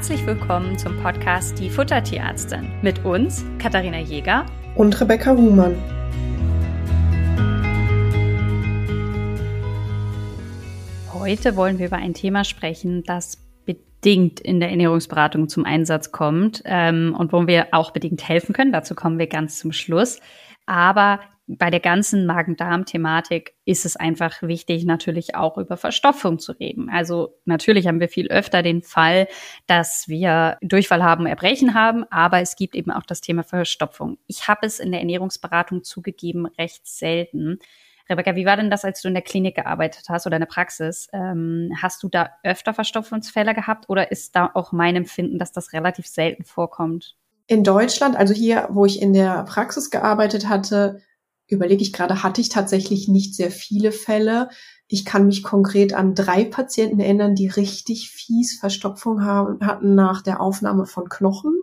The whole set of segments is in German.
herzlich willkommen zum Podcast Die Futtertierärztin mit uns, Katharina Jäger und Rebecca Huhmann. Heute wollen wir über ein Thema sprechen, das bedingt in der Ernährungsberatung zum Einsatz kommt ähm, und wo wir auch bedingt helfen können. Dazu kommen wir ganz zum Schluss. Aber bei der ganzen Magen-Darm-Thematik ist es einfach wichtig, natürlich auch über Verstopfung zu reden. Also natürlich haben wir viel öfter den Fall, dass wir Durchfall haben, Erbrechen haben, aber es gibt eben auch das Thema Verstopfung. Ich habe es in der Ernährungsberatung zugegeben recht selten. Rebecca, wie war denn das, als du in der Klinik gearbeitet hast oder in der Praxis? Ähm, hast du da öfter Verstopfungsfälle gehabt oder ist da auch mein Empfinden, dass das relativ selten vorkommt? In Deutschland, also hier, wo ich in der Praxis gearbeitet hatte, überlege ich gerade, hatte ich tatsächlich nicht sehr viele Fälle. Ich kann mich konkret an drei Patienten erinnern, die richtig fies Verstopfung haben, hatten nach der Aufnahme von Knochen.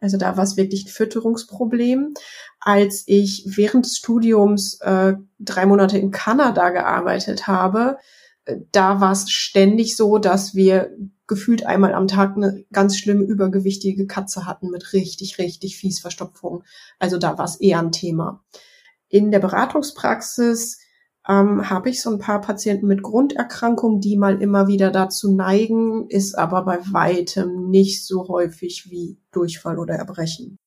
Also da war es wirklich ein Fütterungsproblem. Als ich während des Studiums äh, drei Monate in Kanada gearbeitet habe, äh, da war es ständig so, dass wir gefühlt einmal am Tag eine ganz schlimme übergewichtige Katze hatten mit richtig, richtig fies Verstopfung. Also da war es eher ein Thema. In der Beratungspraxis ähm, habe ich so ein paar Patienten mit Grunderkrankungen, die mal immer wieder dazu neigen, ist aber bei weitem nicht so häufig wie Durchfall oder Erbrechen.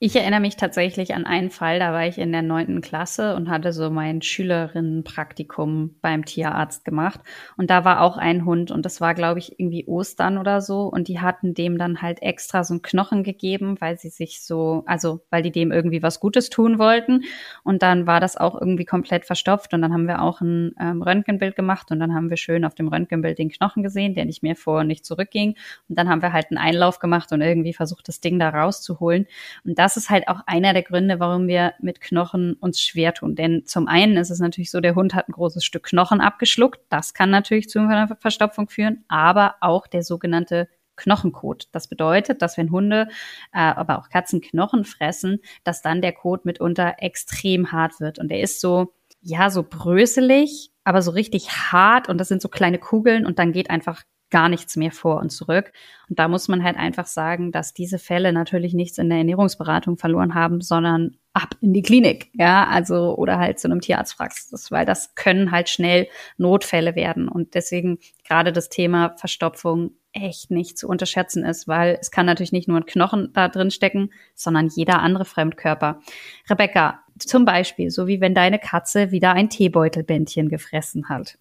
Ich erinnere mich tatsächlich an einen Fall, da war ich in der neunten Klasse und hatte so mein Schülerinnenpraktikum beim Tierarzt gemacht. Und da war auch ein Hund und das war, glaube ich, irgendwie Ostern oder so. Und die hatten dem dann halt extra so einen Knochen gegeben, weil sie sich so, also weil die dem irgendwie was Gutes tun wollten. Und dann war das auch irgendwie komplett verstopft. Und dann haben wir auch ein ähm, Röntgenbild gemacht und dann haben wir schön auf dem Röntgenbild den Knochen gesehen, der nicht mehr vor und nicht zurückging. Und dann haben wir halt einen Einlauf gemacht und irgendwie versucht, das Ding da rauszuholen. Und das ist halt auch einer der Gründe, warum wir mit Knochen uns schwer tun. Denn zum einen ist es natürlich so, der Hund hat ein großes Stück Knochen abgeschluckt. Das kann natürlich zu einer Verstopfung führen, aber auch der sogenannte Knochenkot. Das bedeutet, dass wenn Hunde, äh, aber auch Katzen Knochen fressen, dass dann der Kot mitunter extrem hart wird. Und der ist so, ja, so bröselig, aber so richtig hart und das sind so kleine Kugeln und dann geht einfach gar nichts mehr vor und zurück. Und da muss man halt einfach sagen, dass diese Fälle natürlich nichts in der Ernährungsberatung verloren haben, sondern ab in die Klinik, ja, also oder halt zu einem Tierarztpraxis, weil das können halt schnell Notfälle werden und deswegen gerade das Thema Verstopfung echt nicht zu unterschätzen ist, weil es kann natürlich nicht nur ein Knochen da drin stecken, sondern jeder andere Fremdkörper. Rebecca, zum Beispiel, so wie wenn deine Katze wieder ein Teebeutelbändchen gefressen hat.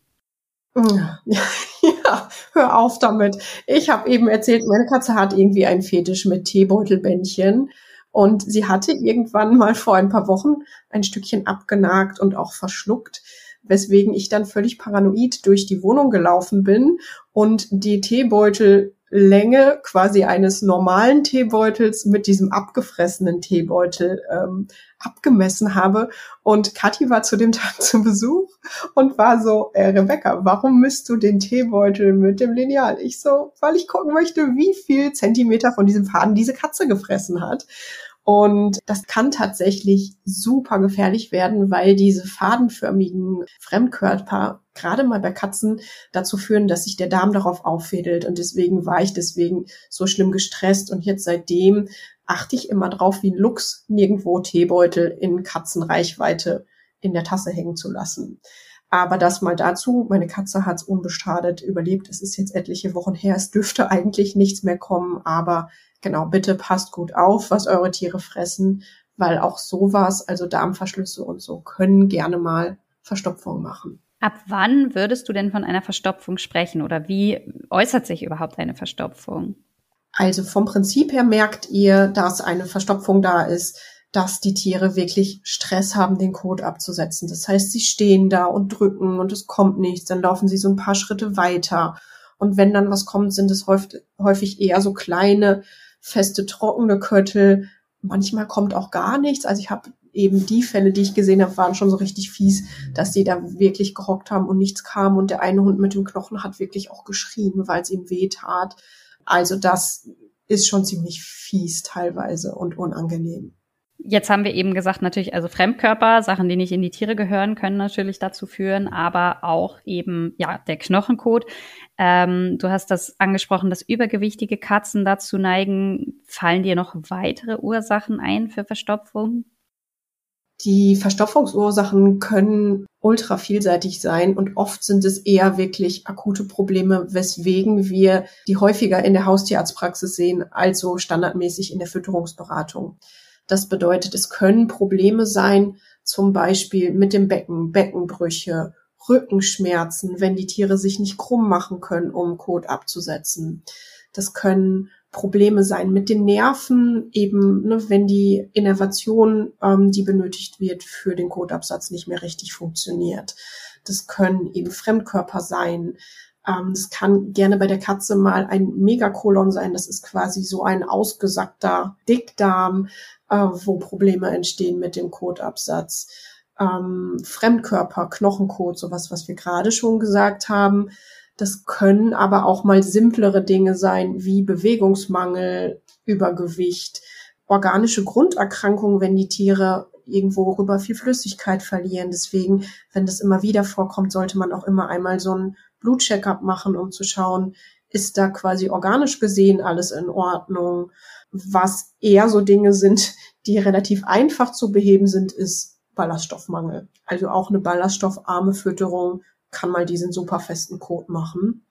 Ja, hör auf damit. Ich habe eben erzählt, meine Katze hat irgendwie einen Fetisch mit Teebeutelbändchen. Und sie hatte irgendwann mal vor ein paar Wochen ein Stückchen abgenagt und auch verschluckt, weswegen ich dann völlig paranoid durch die Wohnung gelaufen bin und die Teebeutel Länge quasi eines normalen Teebeutels mit diesem abgefressenen Teebeutel ähm, abgemessen habe. Und Kathi war zu dem Tag zu Besuch und war so, äh, Rebecca, warum misst du den Teebeutel mit dem Lineal? Ich so, weil ich gucken möchte, wie viel Zentimeter von diesem Faden diese Katze gefressen hat. Und das kann tatsächlich super gefährlich werden, weil diese fadenförmigen Fremdkörper gerade mal bei Katzen dazu führen, dass sich der Darm darauf auffädelt. Und deswegen war ich deswegen so schlimm gestresst. Und jetzt seitdem achte ich immer drauf, wie ein Luchs nirgendwo Teebeutel in Katzenreichweite in der Tasse hängen zu lassen. Aber das mal dazu, meine Katze hat es unbeschadet überlebt. Es ist jetzt etliche Wochen her. Es dürfte eigentlich nichts mehr kommen, aber genau, bitte passt gut auf, was eure Tiere fressen, weil auch sowas, also Darmverschlüsse und so, können gerne mal Verstopfung machen. Ab wann würdest du denn von einer Verstopfung sprechen oder wie äußert sich überhaupt eine Verstopfung? Also vom Prinzip her merkt ihr, dass eine Verstopfung da ist, dass die Tiere wirklich Stress haben, den Kot abzusetzen. Das heißt, sie stehen da und drücken und es kommt nichts, dann laufen sie so ein paar Schritte weiter. Und wenn dann was kommt, sind es häufig eher so kleine feste, trockene Köttel. Manchmal kommt auch gar nichts. Also ich habe eben die Fälle, die ich gesehen habe, waren schon so richtig fies, dass die da wirklich gehockt haben und nichts kam. Und der eine Hund mit dem Knochen hat wirklich auch geschrien, weil es ihm weh tat. Also das ist schon ziemlich fies teilweise und unangenehm. Jetzt haben wir eben gesagt, natürlich, also Fremdkörper, Sachen, die nicht in die Tiere gehören, können natürlich dazu führen, aber auch eben, ja, der Knochenkot. Ähm, du hast das angesprochen, dass übergewichtige Katzen dazu neigen. Fallen dir noch weitere Ursachen ein für Verstopfung? Die Verstopfungsursachen können ultra vielseitig sein und oft sind es eher wirklich akute Probleme, weswegen wir die häufiger in der Haustierarztpraxis sehen, also standardmäßig in der Fütterungsberatung. Das bedeutet, es können Probleme sein, zum Beispiel mit dem Becken, Beckenbrüche, Rückenschmerzen, wenn die Tiere sich nicht krumm machen können, um Kot abzusetzen. Das können Probleme sein mit den Nerven, eben ne, wenn die Innervation, ähm, die benötigt wird für den Kotabsatz, nicht mehr richtig funktioniert. Das können eben Fremdkörper sein. Ähm, das kann gerne bei der Katze mal ein Megakolon sein. Das ist quasi so ein ausgesackter Dickdarm, äh, wo Probleme entstehen mit dem Kotabsatz. Ähm, Fremdkörper, Knochenkot, sowas, was wir gerade schon gesagt haben. Das können aber auch mal simplere Dinge sein, wie Bewegungsmangel, Übergewicht, organische Grunderkrankungen, wenn die Tiere irgendwo rüber viel Flüssigkeit verlieren. Deswegen, wenn das immer wieder vorkommt, sollte man auch immer einmal so ein Blutcheckup machen, um zu schauen, ist da quasi organisch gesehen alles in Ordnung. Was eher so Dinge sind, die relativ einfach zu beheben sind, ist Ballaststoffmangel. Also auch eine ballaststoffarme Fütterung kann mal diesen super festen Code machen.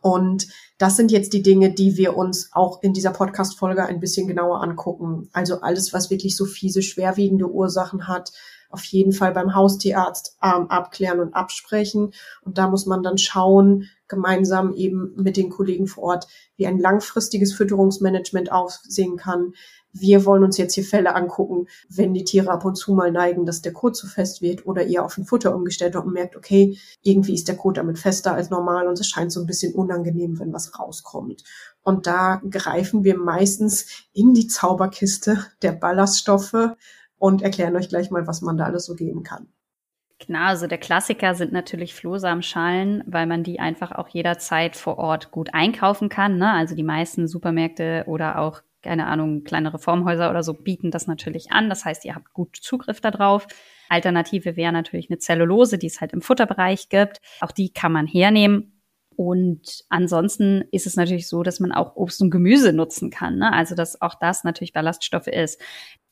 Und das sind jetzt die Dinge, die wir uns auch in dieser Podcast-Folge ein bisschen genauer angucken. Also alles, was wirklich so fiese, schwerwiegende Ursachen hat, auf jeden Fall beim Haustierarzt ähm, abklären und absprechen. Und da muss man dann schauen, gemeinsam eben mit den Kollegen vor Ort, wie ein langfristiges Fütterungsmanagement aussehen kann, wir wollen uns jetzt hier Fälle angucken, wenn die Tiere ab und zu mal neigen, dass der Kot zu fest wird oder ihr auf ein Futter umgestellt wird und merkt, okay, irgendwie ist der Kot damit fester als normal und es scheint so ein bisschen unangenehm, wenn was rauskommt. Und da greifen wir meistens in die Zauberkiste der Ballaststoffe und erklären euch gleich mal, was man da alles so geben kann. Genau, also der Klassiker sind natürlich Flohsamenschalen, weil man die einfach auch jederzeit vor Ort gut einkaufen kann. Ne? Also die meisten Supermärkte oder auch keine Ahnung, kleine Reformhäuser oder so bieten das natürlich an. Das heißt, ihr habt gut Zugriff darauf. Alternative wäre natürlich eine Zellulose, die es halt im Futterbereich gibt. Auch die kann man hernehmen. Und ansonsten ist es natürlich so, dass man auch Obst und Gemüse nutzen kann. Ne? Also dass auch das natürlich Ballaststoffe ist.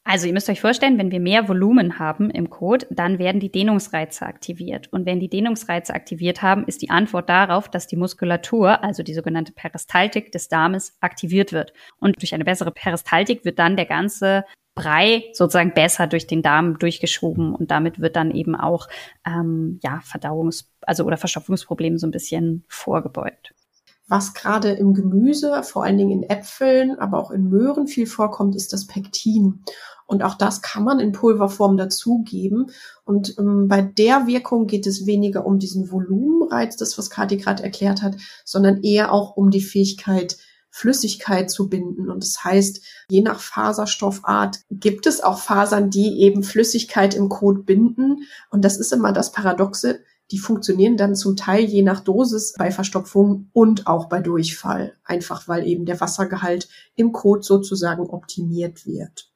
Also ihr müsst euch vorstellen, wenn wir mehr Volumen haben im Code, dann werden die Dehnungsreize aktiviert. Und wenn die Dehnungsreize aktiviert haben, ist die Antwort darauf, dass die Muskulatur, also die sogenannte Peristaltik des Darmes, aktiviert wird. Und durch eine bessere Peristaltik wird dann der ganze Brei sozusagen besser durch den Darm durchgeschoben und damit wird dann eben auch ähm, ja Verdauungs- also oder Verstopfungsproblemen so ein bisschen vorgebeugt. Was gerade im Gemüse, vor allen Dingen in Äpfeln, aber auch in Möhren viel vorkommt, ist das Pektin. Und auch das kann man in Pulverform dazugeben. Und ähm, bei der Wirkung geht es weniger um diesen Volumenreiz, das was Kathi gerade erklärt hat, sondern eher auch um die Fähigkeit, Flüssigkeit zu binden. Und das heißt, je nach Faserstoffart gibt es auch Fasern, die eben Flüssigkeit im Kot binden. Und das ist immer das Paradoxe die funktionieren dann zum Teil je nach Dosis bei Verstopfung und auch bei Durchfall. Einfach weil eben der Wassergehalt im Kot sozusagen optimiert wird.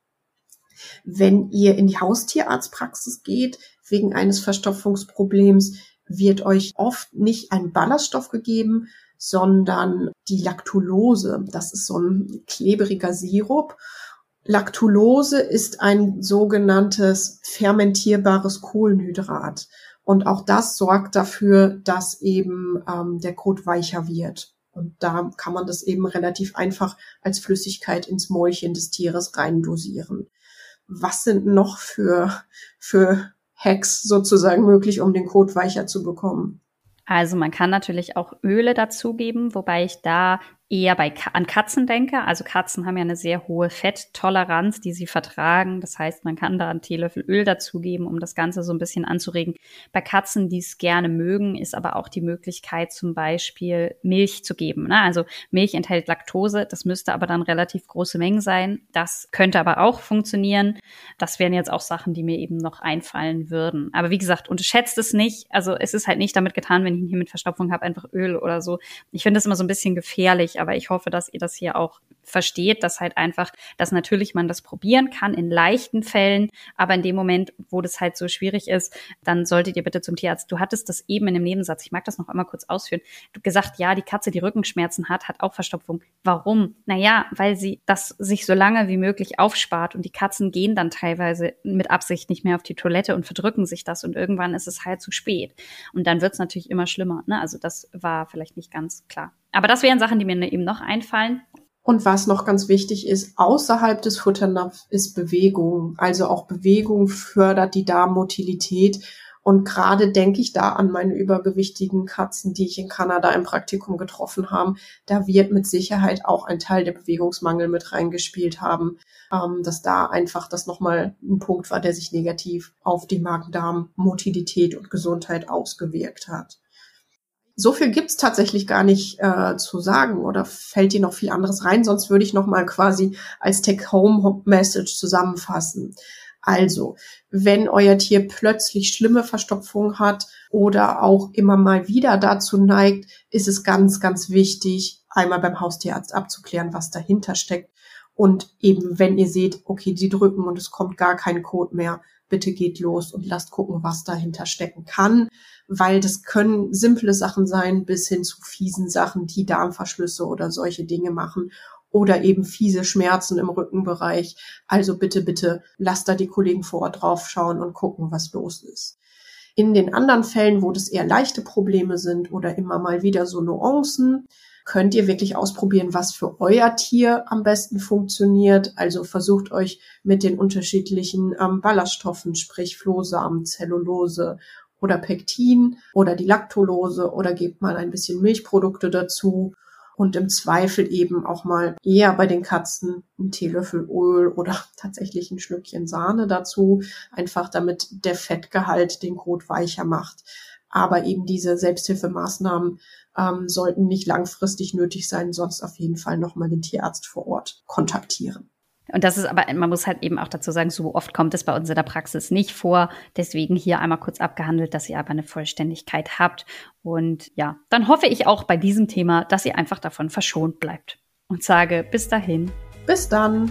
Wenn ihr in die Haustierarztpraxis geht, wegen eines Verstopfungsproblems, wird euch oft nicht ein Ballaststoff gegeben, sondern die Lactulose. Das ist so ein klebriger Sirup. Lactulose ist ein sogenanntes fermentierbares Kohlenhydrat. Und auch das sorgt dafür, dass eben ähm, der Kot weicher wird. Und da kann man das eben relativ einfach als Flüssigkeit ins Mäulchen des Tieres reindosieren. Was sind noch für, für Hacks sozusagen möglich, um den Kot weicher zu bekommen? Also man kann natürlich auch Öle dazugeben, wobei ich da eher bei, an Katzen denke. Also Katzen haben ja eine sehr hohe Fetttoleranz, die sie vertragen. Das heißt, man kann da einen Teelöffel Öl dazugeben, um das Ganze so ein bisschen anzuregen. Bei Katzen, die es gerne mögen, ist aber auch die Möglichkeit, zum Beispiel Milch zu geben. Ne? Also Milch enthält Laktose, das müsste aber dann relativ große Mengen sein. Das könnte aber auch funktionieren. Das wären jetzt auch Sachen, die mir eben noch einfallen würden. Aber wie gesagt, unterschätzt es nicht. Also es ist halt nicht damit getan, wenn ich hier mit Verstopfung habe, einfach Öl oder so. Ich finde das immer so ein bisschen gefährlich aber ich hoffe, dass ihr das hier auch versteht, dass halt einfach, dass natürlich man das probieren kann in leichten Fällen, aber in dem Moment, wo das halt so schwierig ist, dann solltet ihr bitte zum Tierarzt. Du hattest das eben in dem Nebensatz, ich mag das noch einmal kurz ausführen, du gesagt, ja, die Katze, die Rückenschmerzen hat, hat auch Verstopfung. Warum? Naja, weil sie das sich so lange wie möglich aufspart und die Katzen gehen dann teilweise mit Absicht nicht mehr auf die Toilette und verdrücken sich das und irgendwann ist es halt zu spät. Und dann wird es natürlich immer schlimmer. Ne? Also das war vielleicht nicht ganz klar. Aber das wären Sachen, die mir eben noch einfallen. Und was noch ganz wichtig ist, außerhalb des Futternapfs ist Bewegung. Also auch Bewegung fördert die Darmmotilität. Und gerade denke ich da an meine übergewichtigen Katzen, die ich in Kanada im Praktikum getroffen habe. Da wird mit Sicherheit auch ein Teil der Bewegungsmangel mit reingespielt haben, ähm, dass da einfach das nochmal ein Punkt war, der sich negativ auf die Magen-Darm-Motilität und Gesundheit ausgewirkt hat so viel gibt's tatsächlich gar nicht äh, zu sagen oder fällt dir noch viel anderes rein, sonst würde ich noch mal quasi als Take-Home-Message zusammenfassen. Also, wenn euer Tier plötzlich schlimme Verstopfung hat oder auch immer mal wieder dazu neigt, ist es ganz, ganz wichtig, einmal beim Haustierarzt abzuklären, was dahinter steckt. Und eben, wenn ihr seht, okay, sie drücken und es kommt gar kein Code mehr, bitte geht los und lasst gucken, was dahinter stecken kann, weil das können simple Sachen sein bis hin zu fiesen Sachen, die Darmverschlüsse oder solche Dinge machen oder eben fiese Schmerzen im Rückenbereich. Also bitte, bitte lasst da die Kollegen vor Ort draufschauen und gucken, was los ist. In den anderen Fällen, wo das eher leichte Probleme sind oder immer mal wieder so Nuancen, könnt ihr wirklich ausprobieren, was für euer Tier am besten funktioniert. Also versucht euch mit den unterschiedlichen ähm, Ballaststoffen, sprich Flohsamen, Zellulose oder Pektin oder die Laktulose oder gebt mal ein bisschen Milchprodukte dazu und im Zweifel eben auch mal eher bei den Katzen einen Teelöffel Öl oder tatsächlich ein Schlückchen Sahne dazu, einfach damit der Fettgehalt den Kot weicher macht. Aber eben diese Selbsthilfemaßnahmen ähm, sollten nicht langfristig nötig sein, sonst auf jeden Fall nochmal den Tierarzt vor Ort kontaktieren. Und das ist aber, man muss halt eben auch dazu sagen, so oft kommt es bei uns in der Praxis nicht vor. Deswegen hier einmal kurz abgehandelt, dass ihr aber eine Vollständigkeit habt. Und ja, dann hoffe ich auch bei diesem Thema, dass ihr einfach davon verschont bleibt. Und sage bis dahin. Bis dann.